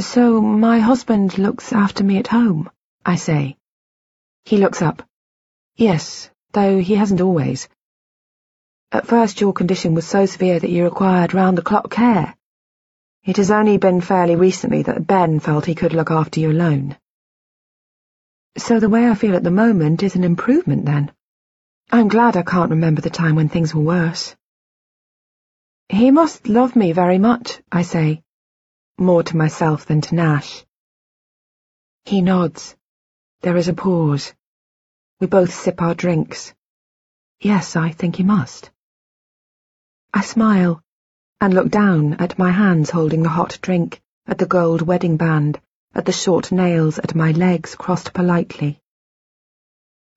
So my husband looks after me at home, I say. He looks up. Yes, though he hasn't always. At first your condition was so severe that you required round-the-clock care. It has only been fairly recently that Ben felt he could look after you alone. So the way I feel at the moment is an improvement, then. I'm glad I can't remember the time when things were worse. He must love me very much, I say, more to myself than to Nash. He nods. There is a pause. We both sip our drinks. Yes, I think he must. I smile and look down at my hands holding the hot drink, at the gold wedding band, at the short nails at my legs crossed politely.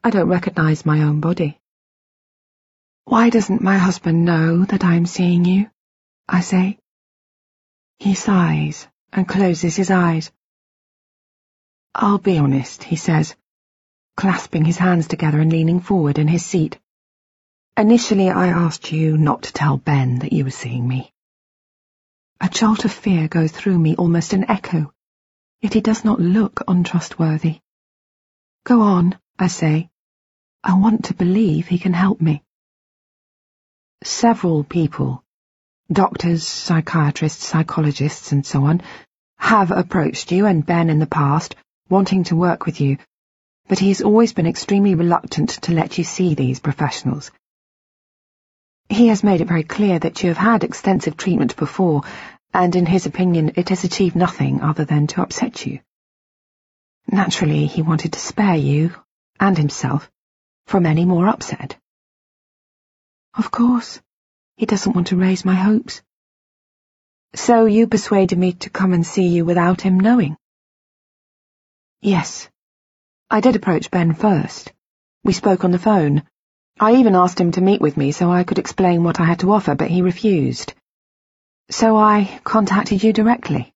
I don't recognize my own body. Why doesn't my husband know that I'm seeing you? I say. He sighs and closes his eyes. I'll be honest, he says, clasping his hands together and leaning forward in his seat. Initially I asked you not to tell Ben that you were seeing me. A jolt of fear goes through me, almost an echo, yet he does not look untrustworthy. Go on, I say. I want to believe he can help me. Several people, doctors, psychiatrists, psychologists, and so on, have approached you and Ben in the past, wanting to work with you, but he has always been extremely reluctant to let you see these professionals. He has made it very clear that you have had extensive treatment before, and in his opinion it has achieved nothing other than to upset you. Naturally, he wanted to spare you, and himself, from any more upset. Of course. He doesn't want to raise my hopes. So you persuaded me to come and see you without him knowing? Yes. I did approach Ben first. We spoke on the phone. I even asked him to meet with me so I could explain what I had to offer, but he refused. So I contacted you directly.